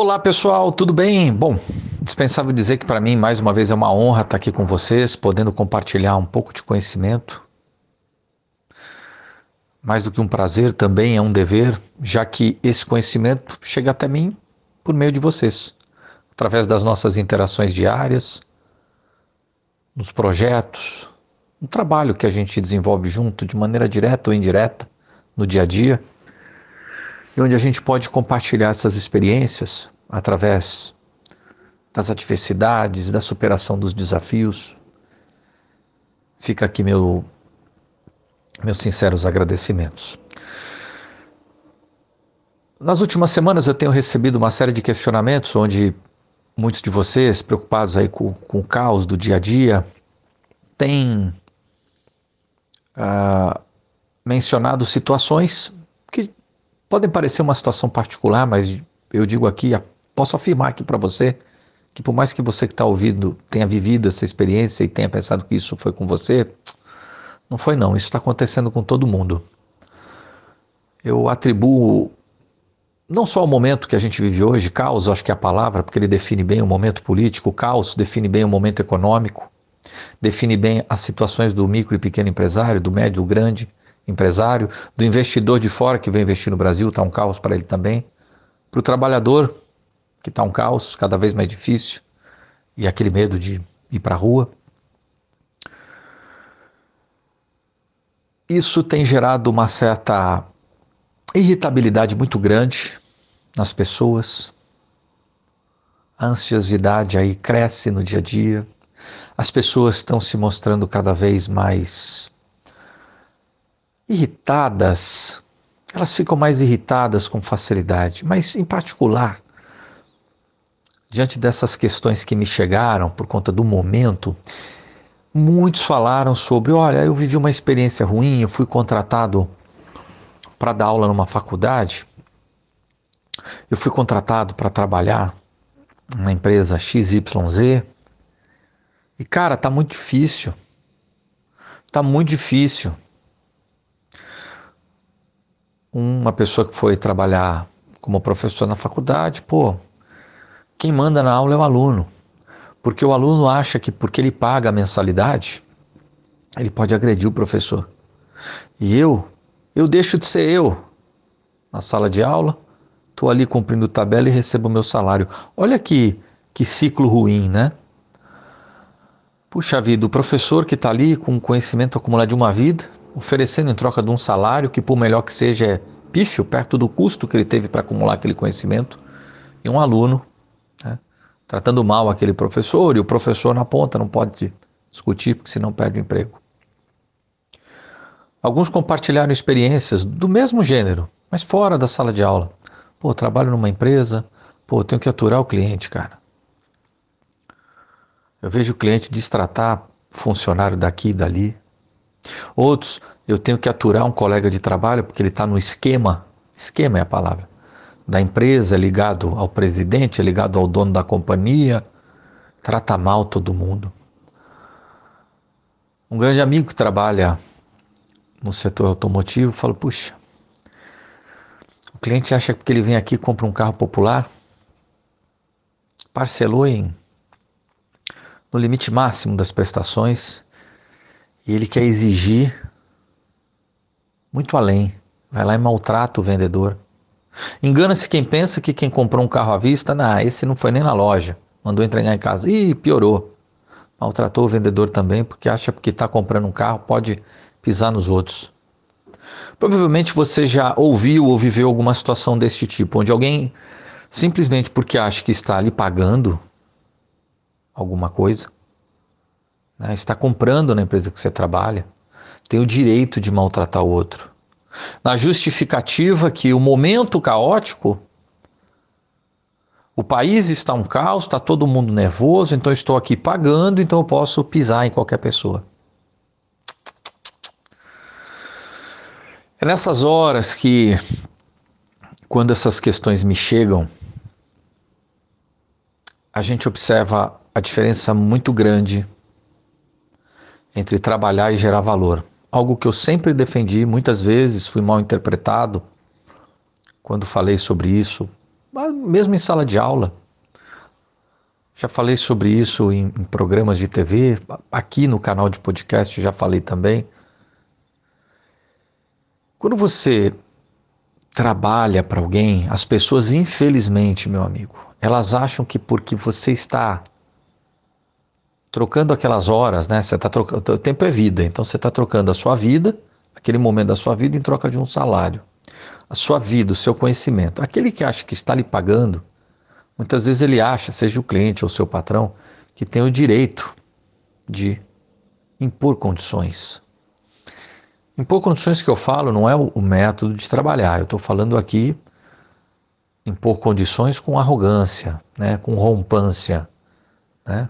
Olá pessoal, tudo bem? Bom, dispensável dizer que para mim mais uma vez é uma honra estar aqui com vocês, podendo compartilhar um pouco de conhecimento. Mais do que um prazer, também é um dever, já que esse conhecimento chega até mim por meio de vocês, através das nossas interações diárias, nos projetos, no trabalho que a gente desenvolve junto de maneira direta ou indireta no dia a dia e onde a gente pode compartilhar essas experiências através das adversidades, da superação dos desafios. Fica aqui meu meus sinceros agradecimentos. Nas últimas semanas eu tenho recebido uma série de questionamentos onde muitos de vocês, preocupados aí com, com o caos do dia a dia, têm uh, mencionado situações que podem parecer uma situação particular, mas eu digo aqui, posso afirmar aqui para você que por mais que você que está ouvindo tenha vivido essa experiência e tenha pensado que isso foi com você, não foi não, isso está acontecendo com todo mundo. Eu atribuo não só o momento que a gente vive hoje, caos, acho que é a palavra, porque ele define bem o momento político, o caos define bem o momento econômico, define bem as situações do micro e pequeno empresário, do médio e do grande, empresário, do investidor de fora que vem investir no Brasil, está um caos para ele também, para o trabalhador, que está um caos cada vez mais difícil, e aquele medo de ir para a rua. Isso tem gerado uma certa irritabilidade muito grande nas pessoas. A ansiosidade aí cresce no dia a dia. As pessoas estão se mostrando cada vez mais irritadas, elas ficam mais irritadas com facilidade, mas em particular, diante dessas questões que me chegaram por conta do momento, muitos falaram sobre: olha, eu vivi uma experiência ruim, eu fui contratado para dar aula numa faculdade, eu fui contratado para trabalhar na empresa XYZ, e cara, tá muito difícil. Tá muito difícil uma pessoa que foi trabalhar como professor na faculdade, pô, quem manda na aula é o aluno. Porque o aluno acha que porque ele paga a mensalidade, ele pode agredir o professor. E eu, eu deixo de ser eu na sala de aula, estou ali cumprindo tabela e recebo o meu salário. Olha que, que ciclo ruim, né? Puxa vida, o professor que está ali com conhecimento acumulado de uma vida, oferecendo em troca de um salário que, por melhor que seja, é pífio, perto do custo que ele teve para acumular aquele conhecimento, e um aluno né, tratando mal aquele professor, e o professor na ponta não pode discutir, porque senão perde o emprego. Alguns compartilharam experiências do mesmo gênero, mas fora da sala de aula. Pô, trabalho numa empresa, pô, tenho que aturar o cliente, cara. Eu vejo o cliente destratar funcionário daqui e dali. Outros, eu tenho que aturar um colega de trabalho porque ele está no esquema, esquema é a palavra, da empresa, é ligado ao presidente, é ligado ao dono da companhia, trata mal todo mundo. Um grande amigo que trabalha no setor automotivo falou: puxa, o cliente acha que ele vem aqui e compra um carro popular, parcelou em no limite máximo das prestações e ele quer exigir muito além. Vai lá e maltrata o vendedor. Engana-se quem pensa que quem comprou um carro à vista, não, esse não foi nem na loja, mandou entregar em casa. Ih, piorou. Maltratou o vendedor também, porque acha que está comprando um carro pode pisar nos outros. Provavelmente você já ouviu ou viveu alguma situação desse tipo, onde alguém simplesmente porque acha que está ali pagando alguma coisa, né? está comprando na empresa que você trabalha, tem o direito de maltratar o outro. Na justificativa que o momento caótico, o país está um caos, está todo mundo nervoso, então estou aqui pagando, então eu posso pisar em qualquer pessoa. É nessas horas que, quando essas questões me chegam, a gente observa a diferença muito grande entre trabalhar e gerar valor. Algo que eu sempre defendi, muitas vezes fui mal interpretado quando falei sobre isso mesmo em sala de aula. Já falei sobre isso em, em programas de TV, aqui no canal de podcast já falei também. Quando você trabalha para alguém, as pessoas, infelizmente, meu amigo, elas acham que porque você está trocando aquelas horas, né? Você está trocando, o tempo é vida, então você está trocando a sua vida, aquele momento da sua vida, em troca de um salário. A sua vida, o seu conhecimento. Aquele que acha que está lhe pagando, muitas vezes ele acha, seja o cliente ou o seu patrão, que tem o direito de impor condições. Impor condições que eu falo não é o método de trabalhar, eu estou falando aqui impor condições com arrogância, né, com rompância, né,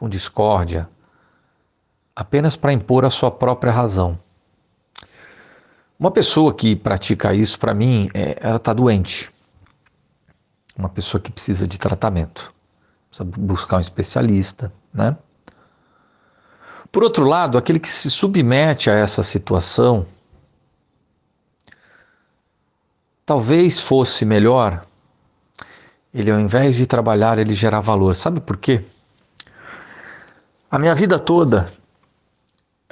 com discórdia, apenas para impor a sua própria razão. Uma pessoa que pratica isso, para mim, é, ela está doente. Uma pessoa que precisa de tratamento, precisa buscar um especialista, né? Por outro lado, aquele que se submete a essa situação, talvez fosse melhor ele, ao invés de trabalhar, ele gerar valor. Sabe por quê? A minha vida toda,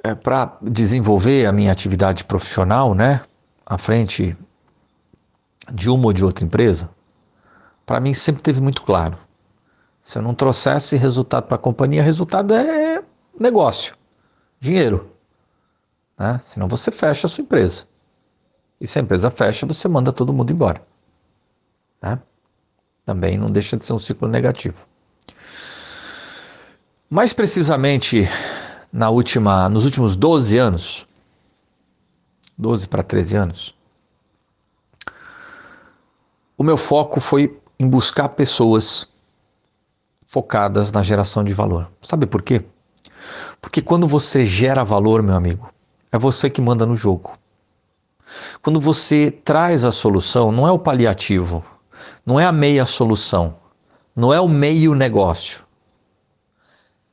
é, para desenvolver a minha atividade profissional, né, à frente de uma ou de outra empresa, para mim sempre teve muito claro. Se eu não trouxesse resultado para a companhia, resultado é negócio, dinheiro. Né? Senão você fecha a sua empresa. E se a empresa fecha, você manda todo mundo embora. Né? Também não deixa de ser um ciclo negativo. Mais precisamente, na última, nos últimos 12 anos, 12 para 13 anos, o meu foco foi em buscar pessoas focadas na geração de valor. Sabe por quê? Porque quando você gera valor, meu amigo, é você que manda no jogo. Quando você traz a solução, não é o paliativo, não é a meia solução, não é o meio negócio.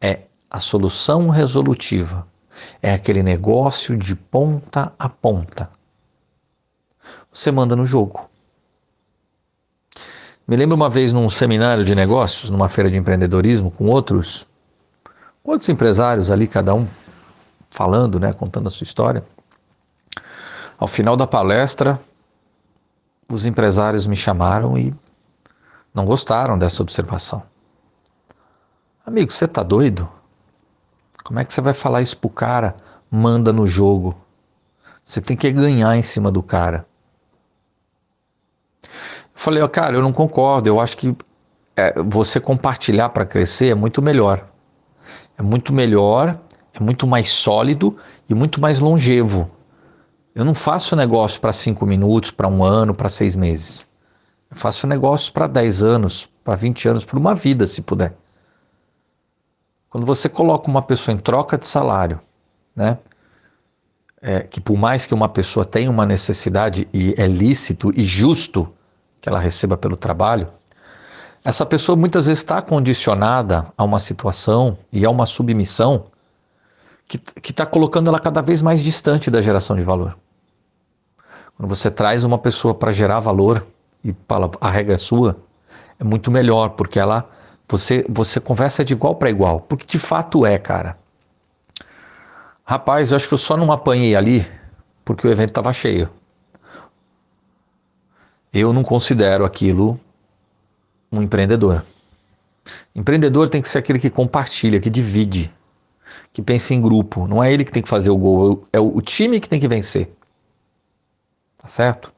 É a solução resolutiva. É aquele negócio de ponta a ponta. Você manda no jogo. Me lembro uma vez num seminário de negócios, numa feira de empreendedorismo, com outros outros empresários ali, cada um falando, né, contando a sua história. Ao final da palestra, os empresários me chamaram e não gostaram dessa observação. Amigo, você tá doido? Como é que você vai falar isso pro cara? Manda no jogo. Você tem que ganhar em cima do cara. Eu falei, oh, cara, eu não concordo. Eu acho que é, você compartilhar para crescer é muito melhor é muito melhor, é muito mais sólido e muito mais longevo. Eu não faço negócio para cinco minutos, para um ano, para seis meses. Eu faço negócio para 10 anos, para 20 anos, para uma vida, se puder. Quando você coloca uma pessoa em troca de salário, né? É, que por mais que uma pessoa tenha uma necessidade e é lícito e justo que ela receba pelo trabalho, essa pessoa muitas vezes está condicionada a uma situação e a uma submissão que está colocando ela cada vez mais distante da geração de valor. Quando você traz uma pessoa para gerar valor e fala a regra é sua, é muito melhor, porque ela você, você conversa de igual para igual, porque de fato é, cara. Rapaz, eu acho que eu só não apanhei ali porque o evento estava cheio. Eu não considero aquilo um empreendedor. Empreendedor tem que ser aquele que compartilha, que divide, que pensa em grupo. Não é ele que tem que fazer o gol, é o time que tem que vencer. Tá certo?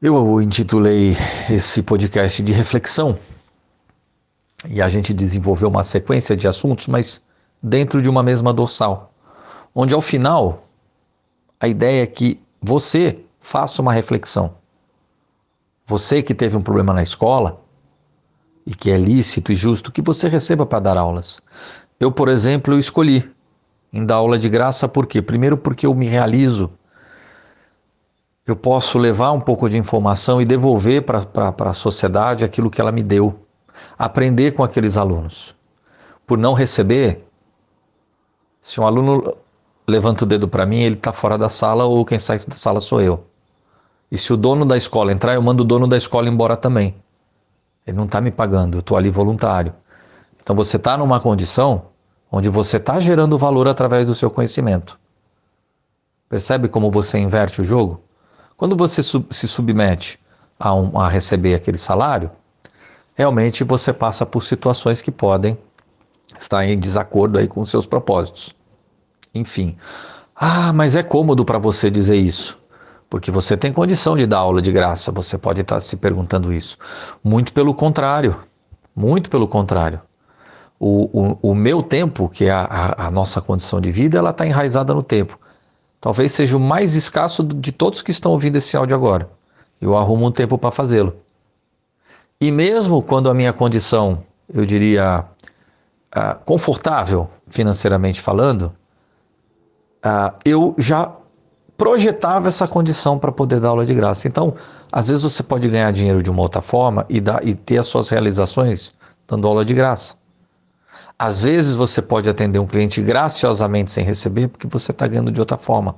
Eu intitulei esse podcast de reflexão e a gente desenvolveu uma sequência de assuntos, mas dentro de uma mesma dorsal, onde ao final a ideia é que você faça uma reflexão você que teve um problema na escola e que é lícito e justo que você receba para dar aulas. Eu, por exemplo, eu escolhi em dar aula de graça por quê? Primeiro porque eu me realizo. Eu posso levar um pouco de informação e devolver para a sociedade aquilo que ela me deu. Aprender com aqueles alunos. Por não receber, se um aluno levanta o dedo para mim, ele está fora da sala ou quem sai da sala sou eu. E se o dono da escola entrar, eu mando o dono da escola embora também. Ele não está me pagando, eu estou ali voluntário. Então você está numa condição onde você está gerando valor através do seu conhecimento. Percebe como você inverte o jogo? Quando você se submete a, um, a receber aquele salário, realmente você passa por situações que podem estar em desacordo aí com seus propósitos. Enfim. Ah, mas é cômodo para você dizer isso. Porque você tem condição de dar aula de graça, você pode estar se perguntando isso. Muito pelo contrário. Muito pelo contrário. O, o, o meu tempo, que é a, a, nossa condição de vida, ela está enraizada no tempo. Talvez seja o mais escasso de todos que estão ouvindo esse áudio agora. Eu arrumo um tempo para fazê-lo. E mesmo quando a minha condição, eu diria, uh, confortável financeiramente falando, uh, eu já projetava essa condição para poder dar aula de graça. Então, às vezes você pode ganhar dinheiro de uma outra forma e, dar, e ter as suas realizações dando aula de graça. Às vezes você pode atender um cliente graciosamente sem receber porque você está ganhando de outra forma.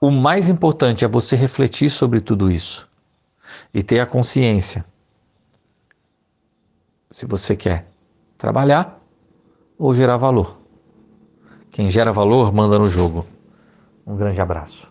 O mais importante é você refletir sobre tudo isso e ter a consciência. Se você quer trabalhar ou gerar valor. Quem gera valor manda no jogo. Um grande abraço.